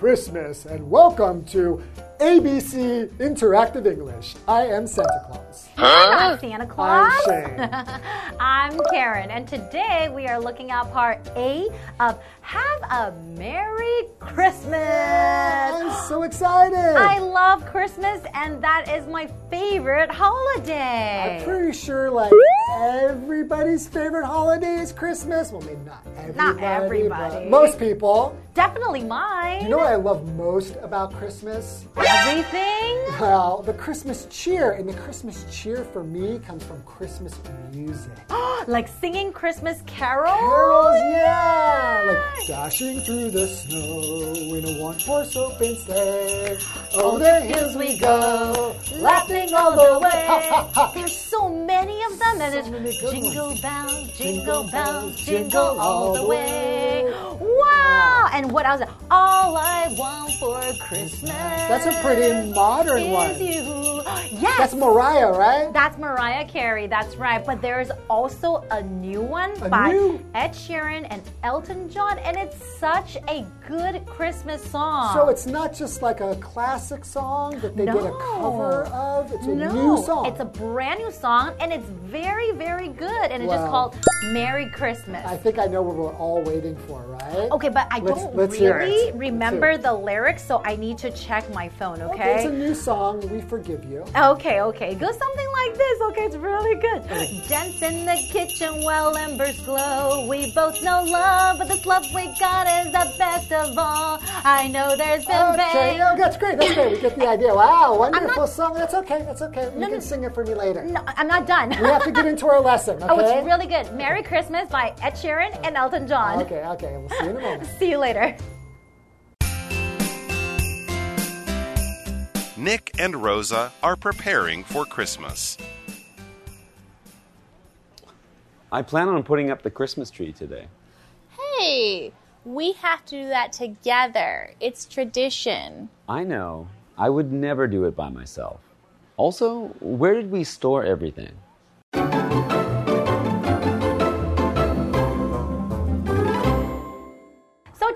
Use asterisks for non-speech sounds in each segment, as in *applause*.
Christmas and welcome to ABC Interactive English. I am Santa Claus. I'm Santa Claus. I'm Shane. *laughs* I'm Karen, and today we are looking at part A of Have a Merry Christmas. I'm so excited. I love Christmas, and that is my favorite holiday. I'm pretty sure like everybody's favorite holiday is Christmas. Well, maybe not everybody. Not everybody. but most people. Definitely mine. You know what I love most about Christmas? Everything? Well, the Christmas cheer. And the Christmas cheer for me comes from Christmas music. *gasps* like singing Christmas carols? Carols, yeah! Like dashing through the snow in a one horse open sleigh. Over the hills we go, laughing all the way. Ha, ha, ha. There's so many of them, and So it's jingle bells, Jingle bells, jingle all the way. The way. Wow! And what else? All I want for Christmas. That's a pretty modern one. you. Yes. That's Mariah, right? That's Mariah Carey, that's right. But there's also a new one A by new- Ed Sheeran and Elton John, and it's such a good Christmas song. So it's not just like a classic song that they did a cover of. It's a no, new song. It's a brand new song, and it's very, very good. And it's just called Merry Christmas. I think I know what we're all waiting for, right? Okay, but I Let's- don't let's really remember the lyrics, so I need to check my phone, Okay, it's a new song. We forgive you. Okay, okay. Go something like this. Okay, it's really good. Dance in the kitchen while embers glow. We both know love, but this love we got is the best of all. I know there's been Okay, pain. no, oh, that's great. That's great. We get the idea. Wow, wonderful not- song. That's okay. That's okay. You No, can no. sing it for me later. No, I'm not done. We have to get into our lesson. Okay. *laughs* Oh, it's really good. Merry Christmas by Ed Sheeran and Elton John. Okay. Okay. We'll see you in a moment. *laughs* See you later. Nick and Rosa are preparing for Christmas. I plan on putting up the Christmas tree today. Hey, we have to do that together. It's tradition. I know. I would never do it by myself. Also, where did we store everything?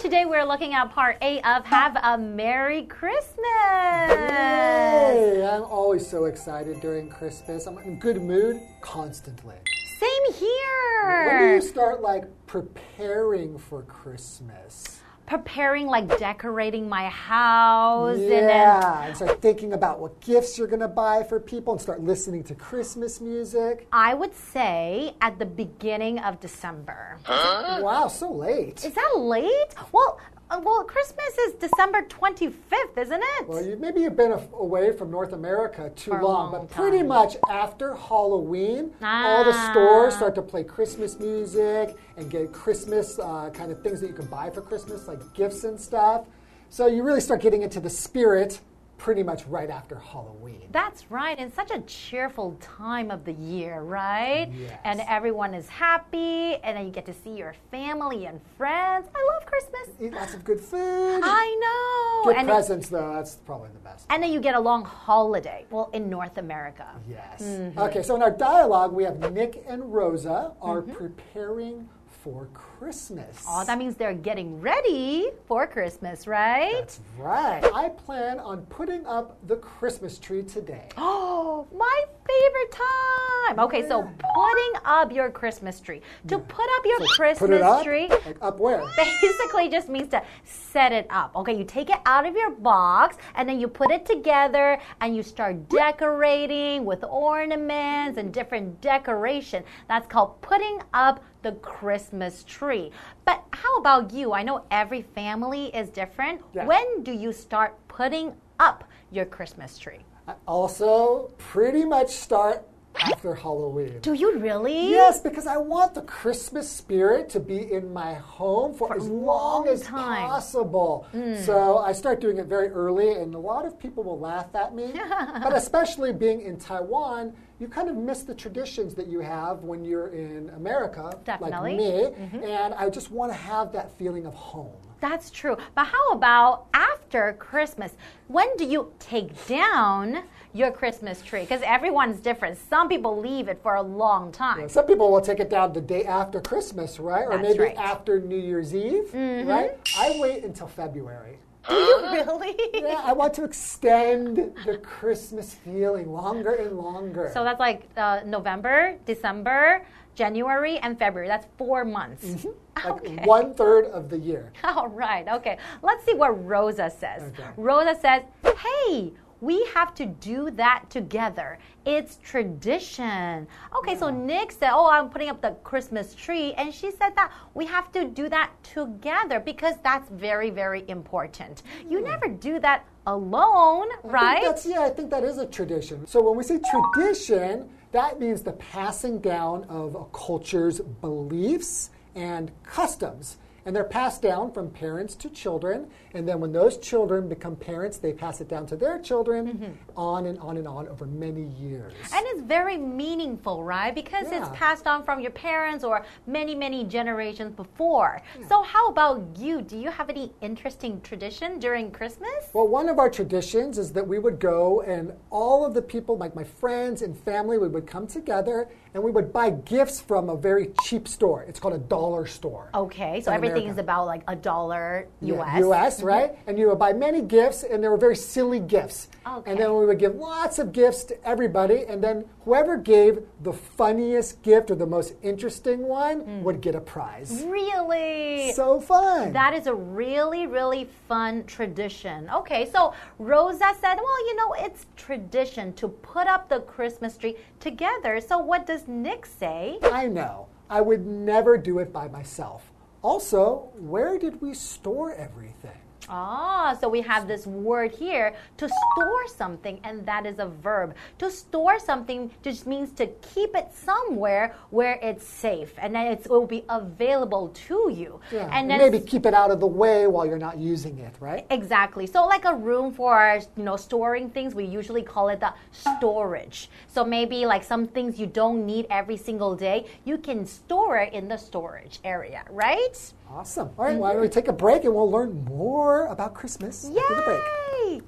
Today we're looking at part A of Have a Merry Christmas. Hey, I'm always so excited during Christmas. I'm in good mood constantly. Same here. When do you start like preparing for Christmas? Preparing, like decorating my house, and then Yeah, and start thinking about what gifts you're gonna buy for people, and start listening to Christmas music. I would say at the beginning of December. Wow, so late. Is that late? Well, uh, well, Christmas is December 25th, isn't it? Well, you, maybe you've been a- away from North America too long, long but pretty much after Halloween, all the Ah. stores start to play Christmas music and get Christmas uh, kind of things that you can buy for Christmas, like gifts and stuff. So you really start getting into the spirit pretty much right after Halloween. That's right. It's such a cheerful time of the year, right? Yes. And everyone is happy, and then you get to see your family and friends. I love Christmas. Eat lots of good food. I know. Get and, presents, though. That's probably the best. and then you get a long holiday. Well, in North America. Yes. Mm-hmm. Okay, so in our dialogue, we have Nick and Rosa are Mm-hmm. preparing for Christmas. Oh, that means they're getting ready for Christmas, right? That's right. I plan on putting up the Christmas tree today. Oh, *gasps* my favorite time. Okay, so putting up your Christmas tree. To put up your Christmas Put it up. tree, Like up where? *laughs* basically just means to set it up. Okay, you take it out of your box and then you put it together and you start decorating with ornaments and different decoration. That's called putting up the Christmas tree. But how about you? I know every family is different. Yeah. When do you start putting up your Christmas tree? I also pretty much start after Halloween. Do you really? Yes, because I want the Christmas spirit to be in my home for, as long long as possible. Mm. So I start doing it very early, and a lot of people will laugh at me. *laughs* but especially being in Taiwan, you kind of miss the traditions that you have when you're in America, Definitely. like me. Mm-hmm. And I just want to have that feeling of home. That's true. But how about after Christmas? When do you take down your Christmas tree? Because everyone's different. Some people leave it for a long time. Some people will take it down the day after Christmas, right? Or That's maybe right. after New Year's Eve, right? I wait until February. Do you really? *laughs* Yeah, I want to extend the Christmas feeling longer and longer. So that's like uh, November, December, January, and February. That's four months. Mm-hmm. *laughs* like Okay. one third of the year. *laughs* All right. Okay. Let's see what Rosa says. Okay. Rosa says, "Hey, we have to do that together. It's tradition." Okay. So Nick said, "Oh, I'm putting up the Christmas tree," and she said that we have to do that together because that's very, very important. You never do that alone, I right? that's, yeah, I think that is a tradition. So when we say tradition, that means the passing down of a culture's beliefs and customs. And they're passed down from parents to children. And then when those children become parents, they pass it down to their children, Mm-hmm. on and on and on over many years. And it's very meaningful, right? Because it's passed on from your parents or many, many generations before. So, how about you? Do you have any interesting tradition during Christmas? Well, one of our traditions is that we would go and all of the people, like my friends and family, we would come together and we would buy gifts from a very cheap store. It's called a dollar store. Okay, so In everything is about like a dollar Yeah, US. US, mm-hmm. right? And you would buy many gifts, and they were very silly gifts. Oh, okay. And then we would give lots of gifts to everybody, and then whoever gave the funniest gift or the most interesting one mm. would get a prize. Really? So fun. that is a really, really fun tradition. Okay, so Rosa said, well, you know, it's tradition to put up the Christmas tree together. So, what does Nick say? I know. I would never do it by myself. Also, where did we store everything? Ah, so we have this word here to store something, and that is a verb. To store something just means to keep it somewhere where it's safe, and then it's, it will be available to you. Yeah, and then maybe keep it out of the way while you're not using it, right? Exactly. So like a room for you know storing things, we usually call it the storage. So maybe like some things you don't need every single day, you can store it in the storage area, right? Awesome. All right, why don't we take a break and we'll learn more about Christmas after the break. Yay!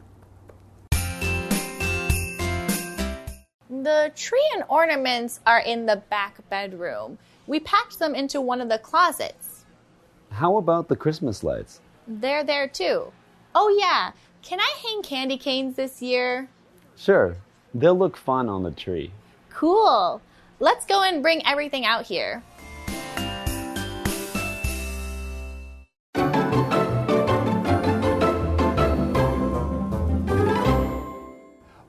The tree and ornaments are in the back bedroom. We packed them into one of the closets. How about the Christmas lights? They're there too. Oh, yeah. Can I hang candy canes this year? Sure, they'll look fun on the tree. Cool. Let's go and bring everything out here.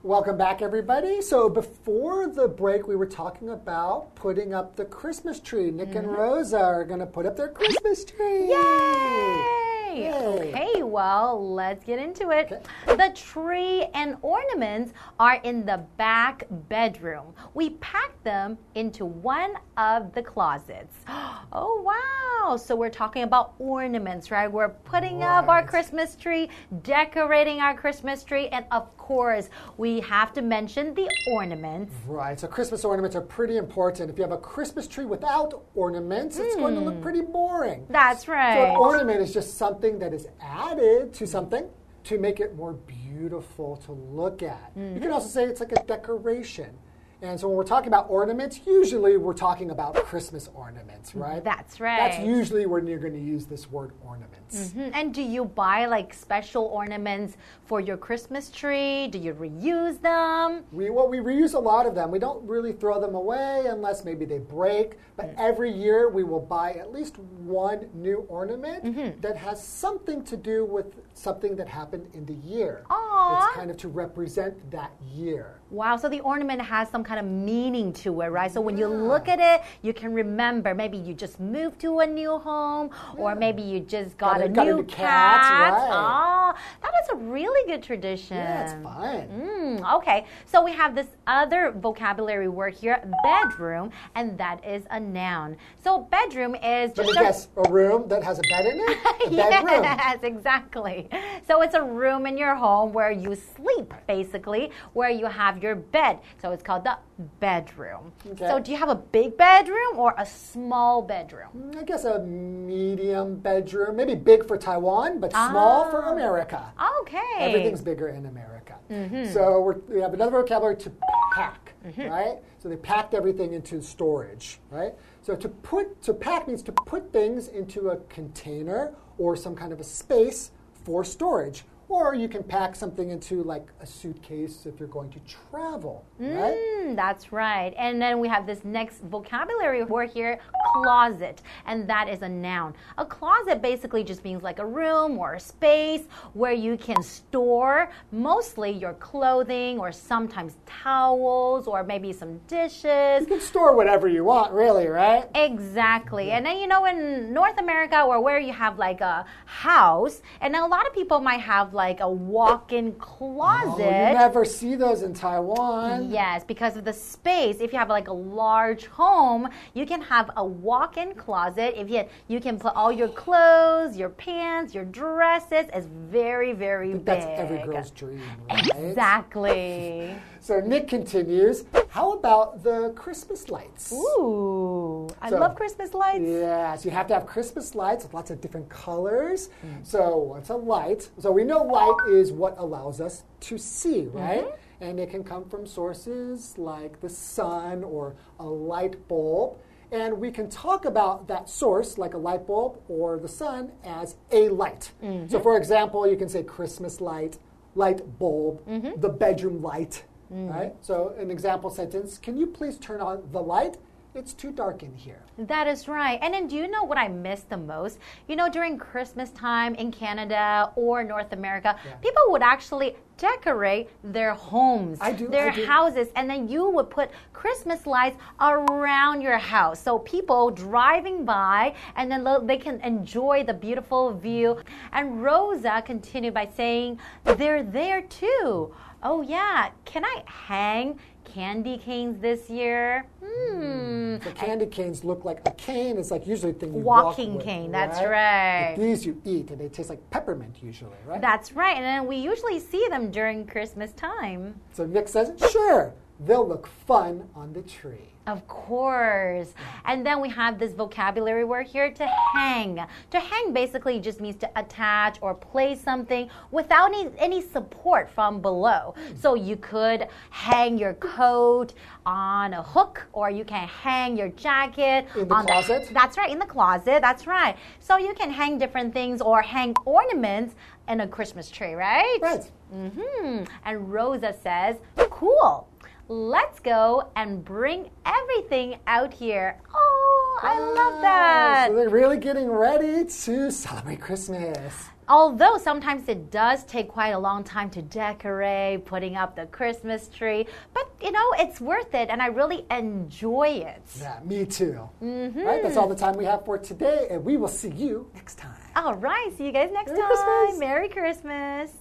Welcome back, everybody. So, before the break, we were talking about putting up the Christmas tree. Nick and mm-hmm. Rosa are going to put up their Christmas tree. Yay! Yay. Okay, well, let's get into it. The tree and ornaments are in the back bedroom. We packed them into one of the closets. *gasps* Oh, wow. So we're talking about ornaments, right? We're putting up our Christmas tree, decorating our Christmas tree, and of course, we have to mention the ornaments. Right, so Christmas ornaments are pretty important. If you have a Christmas tree without ornaments, it's going to look hmm. pretty boring. That's right. So, an ornament is just something that is added to something to make it more beautiful to look at. You Mm-hmm. can also say it's like a decoration. And so when we're talking about ornaments, usually we're talking about Christmas ornaments, right? That's right. That's usually when you're going to use this word ornaments. Mhm. And do you buy like special ornaments for your Christmas tree? Do you reuse them? We, well, we reuse a lot of them. We don't really throw them away unless maybe they break. But Mm. every year we will buy at least one new ornament Mm-hmm. that has something to do with something that happened in the year. Aw. It's kind of to represent that year. Wow, so the ornament has some kind of meaning to it, right? So when you look at it, you can remember maybe you just moved to a new home, or maybe you just got, Got a- a, new new cat, cat. right. Ah, that is a really good tradition. Yeah, it's fun. Mm, okay, so we have this other vocabulary word here, bedroom, and that is a noun. So bedroom is Let me a guess, a room that has a bed in it? *laughs* A bedroom. Yes, exactly. So it's a room in your home where you sleep, basically, where you have your bed. So it's called the bedroom. Okay. So do you have a big bedroom or a small bedroom? I guess a medium bedroom, maybe big for Taiwan, but small for Ah. America. Okay. Everything's bigger in America. Mm-hmm. So we're, we have another vocabulary to pack, right? So they packed everything into storage, right? So to put, to pack means to put things into a container or some kind of a space for storage. Or you can pack something into like a suitcase if you're going to travel, right? Mm, that's right. And then we have this next vocabulary word here closet. And that is a noun. A closet basically just means like a room or a space where you can store mostly your clothing or sometimes towels or maybe some dishes. You can store whatever you want, really, right? Exactly. And then, you know, in North America or where you have like a house, and a lot of people might have like a walk in closet. Oh, you never see those in Taiwan. Yes, because of the space. If you have like a large home, you can have a walk-in closet. If you you can put all your clothes, your pants, your dresses. It's very very big. That's every girl's dream, right? Exactly. *laughs* So Nick continues, how about the Christmas lights? Ooh, I So- love Christmas lights. Yes, you have to have Christmas lights with lots of different colors. Mm. So, what's a light? So, we know light is what allows us to see, Mm-hmm. right? And it can come from sources like the sun or a light bulb. And we can talk about that source, like a light bulb or the sun, as a light. Mm-hmm. So, for example, you can say Christmas light, light bulb, Mm-hmm. the bedroom light, right? So, an example sentence Can you please turn on the light? It's too dark in here. That is right. And then do you know what I miss the most? You know, during Christmas time in Canada or North America, people would actually decorate their homes, I do, their houses, and then you would put Christmas lights around your house. So people driving by and then they can enjoy the beautiful view. And Rosa continued by saying, they're there too. Oh yeah, can I hang candy canes this year? Hmm. The candy canes look like a cane. It's like usually the thing you Walking walk with, cane, that's But right. these you eat, and they taste like peppermint usually, right? That's right. And then we usually see them during Christmas time. so Nick says, sure, they'll look fun on the tree. Of course. And then we have this vocabulary word here to hang. To hang basically just means to attach or place something without any, any support from below. So you could hang your coat on a hook or you can hang your jacket In the on closet? that's right, in the closet. That's right. So you can hang different things or hang ornaments in a Christmas tree, right? Right. Mm-hmm. And Rosa says, cool. Let's go and bring everything out here. Oh, I love that. So they're really getting ready to celebrate Christmas. Although sometimes it does take quite a long time to decorate, putting up the Christmas tree, but you know, it's worth it and I really enjoy it. Yeah, me too. Mm-hmm. Right, that's all the time we have for today, and we will see you next time. All right, see you guys next Merry time. Christmas. Merry Christmas.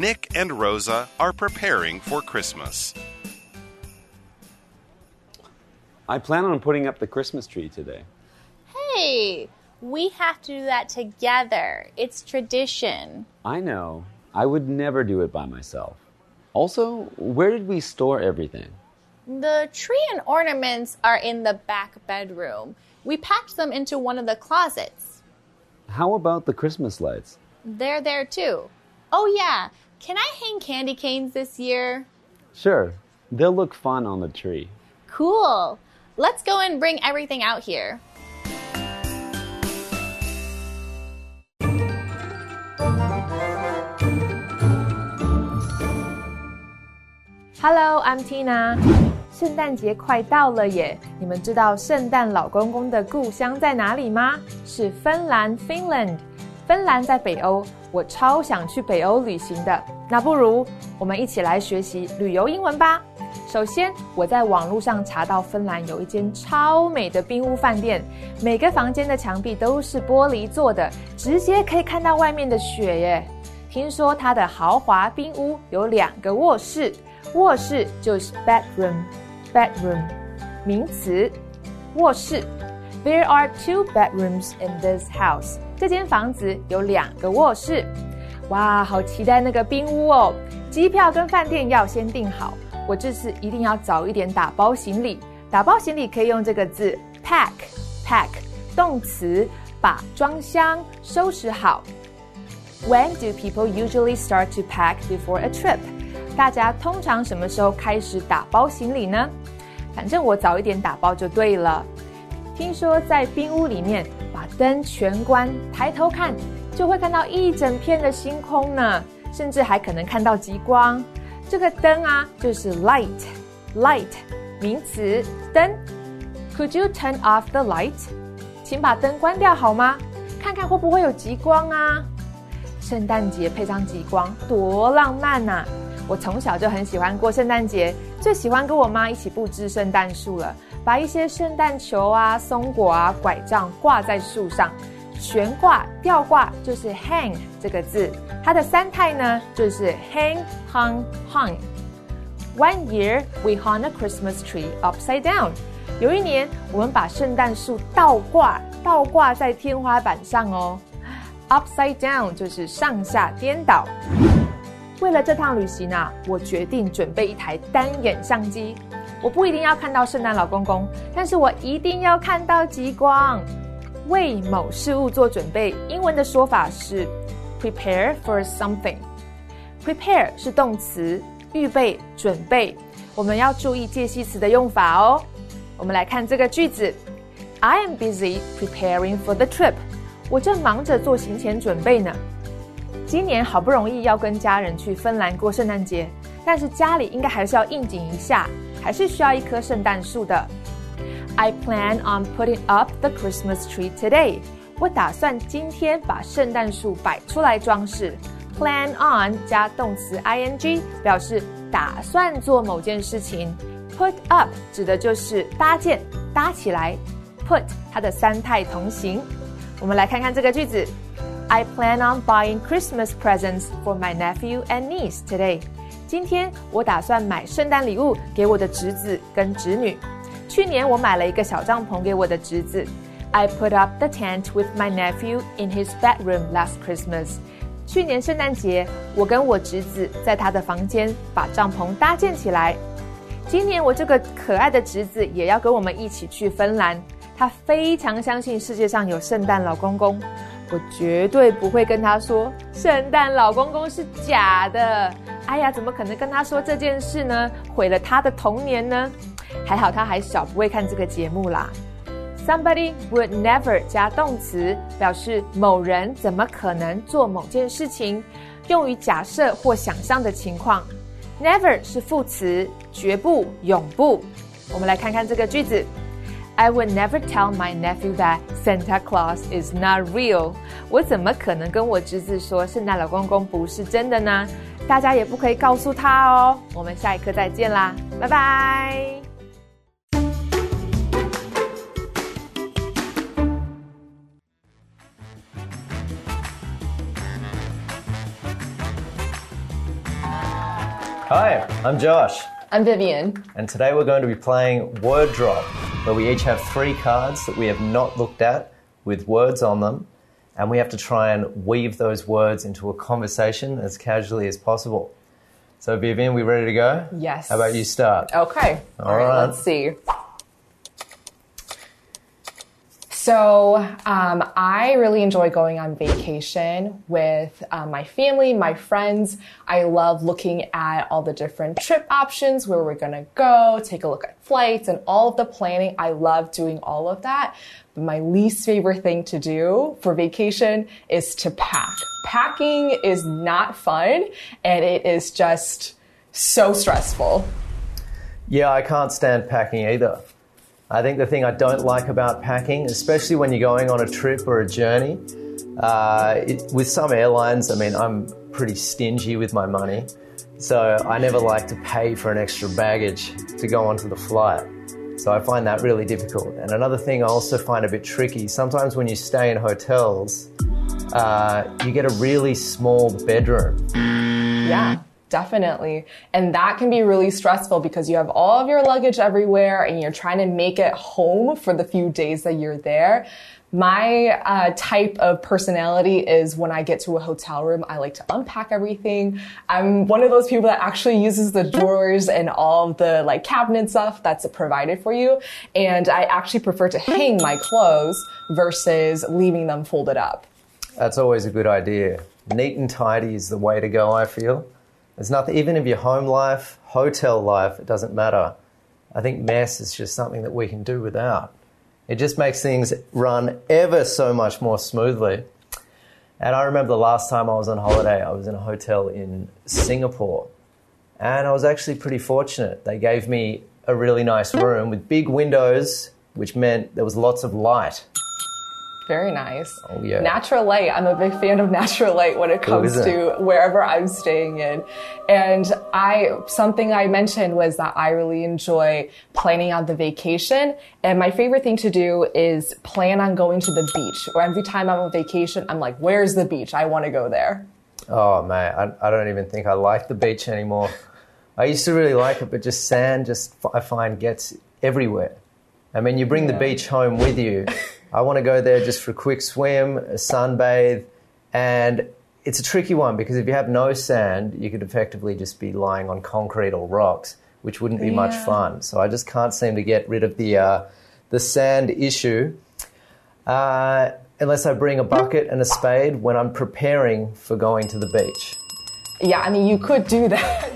Nick and Rosa are preparing for Christmas. I plan on putting up the Christmas tree today. Hey, we have to do that together. It's tradition. I know. I would never do it by myself. Also, where did we store everything? The tree and ornaments are in the back bedroom. We packed them into one of the closets. How about the Christmas lights? They're there too. Oh, yeah. Can I hang candy canes this year? Sure, they'll look fun on the tree. Cool. Let's go and bring everything out here. Hello, I'm Tina。圣诞节快到了耶！你们知道圣诞老公公的故乡在哪里吗？是芬兰 （Finland）。芬兰在北欧， 我超想去北欧旅行的。那不如我们一起来学习旅游英文吧。首先，我在网络上查到芬兰有一间超美的冰屋饭店，每个房间的墙壁都是玻璃做的，直接可以看到外面的雪耶。听说它的豪华冰屋有两个卧室，卧室就是 bedroom，bedroom 名词，卧室。There are two bedrooms in this house。这间房子有两个卧室。哇，好期待那个冰屋哦！机票跟饭店要先订好，我这次一定要早一点打包行李。打包行李可以用这个字 pack，pack 动词，把装箱收拾好。When do people usually start to pack before a trip？大家通常什么时候开始打包行李呢？反正我早一点打包就对了。听说在冰屋里面把灯全关，抬头看就会看到一整片的星空呢，甚至还可能看到极光。这个灯啊，就是 light，light 名词灯。Could you turn off the light？请把灯关掉好吗？看看会不会有极光啊？圣诞节配上极光，多浪漫呐！我从小就很喜欢过圣诞节，最喜欢跟我妈一起布置圣诞树了，把一些圣诞球啊、松果啊、拐杖挂在树上，悬挂、吊挂就是 hang 这个字，它的三态呢就是 hang、hung、hung。One year we hung a Christmas tree upside down。有一年我们把圣诞树倒挂，倒挂在天花板上哦。Upside down 就是上下颠倒。为了这趟旅行啊，我决定准备一台单眼相机。我不一定要看到圣诞老公公，但是我一定要看到极光。为某事物做准备，英文的说法是 prepare for something。prepare 是动词，预备、准备。我们要注意介系词的用法哦。我们来看这个句子：I am busy preparing for the trip。我正忙着做行前准备呢。今年好不容易要跟家人去芬兰过圣诞节，但是家里应该还是要应景一下，还是需要一棵圣诞树的。I plan on putting up the Christmas tree today。我打算今天把圣诞树摆出来装饰。Plan on 加动词 ing 表示打算做某件事情。Put up 指的就是搭建、搭起来。Put 它的三态同形。我们来看看这个句子：I plan on buying Christmas presents for my nephew and niece today。 今天我打算买圣诞礼物给我的侄子跟侄女。去年我买了一个小帐篷给我的侄子。I put up the tent with my nephew in his bedroom last Christmas。去年圣诞节，我跟我侄子在他的房间把帐篷搭建起来。今年我这个可爱的侄子也要跟我们一起去芬兰。他非常相信世界上有圣诞老公公，我绝对不会跟他说圣诞老公公是假的。哎呀，怎么可能跟他说这件事呢？毁了他的童年呢？还好他还小，不会看这个节目啦。Somebody would never 加动词，表示某人怎么可能做某件事情，用于假设或想象的情况。Never 是副词，绝不、永不。我们来看看这个句子。I would never tell my nephew that Santa Claus is not real。我怎么可能跟我侄子说圣诞老公公不是真的呢？大家也不可以告诉他哦。我们下一课再见啦，拜拜。Hi, I'm Josh. I'm Vivian. And today we're going to be playing Word Drop, where we each have three cards that we have not looked at with words on them, and we have to try and weave those words into a conversation as casually as possible. So, Vivian, we ready to go? Yes. How about you start? Okay. All All right, right. let's see. So, um, I really enjoy going on vacation with uh, my family, my friends. I love looking at all the different trip options, where we're gonna go, take a look at flights, and all of the planning. I love doing all of that. But my least favorite thing to do for vacation is to pack. Packing is not fun, and it is just so stressful. Yeah, I can't stand packing either. I think the thing I don't like about packing, especially when you're going on a trip or a journey, uh, it, with some airlines, I mean, I'm pretty stingy with my money, so I never like to pay for an extra baggage to go onto the flight. So I find that really difficult. And another thing I also find a bit tricky sometimes when you stay in hotels, uh, you get a really small bedroom. Yeah, definitely. And that can be really stressful because you have all of your luggage everywhere and you're trying to make it home for the few days that you're there. My uh, type of personality is when I get to a hotel room, I like to unpack everything. I'm one of those people that actually uses the drawers and all of the like cabinet stuff that's provided for you. And I actually prefer to hang my clothes versus leaving them folded up. That's always a good idea. Neat and tidy is the way to go, I feel. There's nothing, even if your home life, hotel life, it doesn't matter. I think mess is just something that we can do without. It just makes things run ever so much more smoothly. And I remember the last time I was on holiday, I was in a hotel in Singapore. And I was actually pretty fortunate. They gave me a really nice room with big windows, which meant there was lots of light. Very nice. Oh, yeah. Natural light. I'm a big fan of natural light when it oh, comes isn't to wherever I'm staying in. And I, something I mentioned was that I really enjoy planning out the vacation. And my favorite thing to do is plan on going to the beach. Or every time I'm on vacation, I'm like, where's the beach? I want to go there. Oh, man, I, I don't even think I like the beach anymore. I used to really like it, but just sand, just I find gets everywhere. I mean, you bring the beach home with you. *laughs* I want to go there just for a quick swim, a sunbathe, and it's a tricky one because if you have no sand, you could effectively just be lying on concrete or rocks, which wouldn't be much fun. So I just can't seem to get rid of the uh, the sand issue. Uh, unless I bring a bucket and a spade when I'm preparing for going to the beach. Yeah, I mean, you could do that.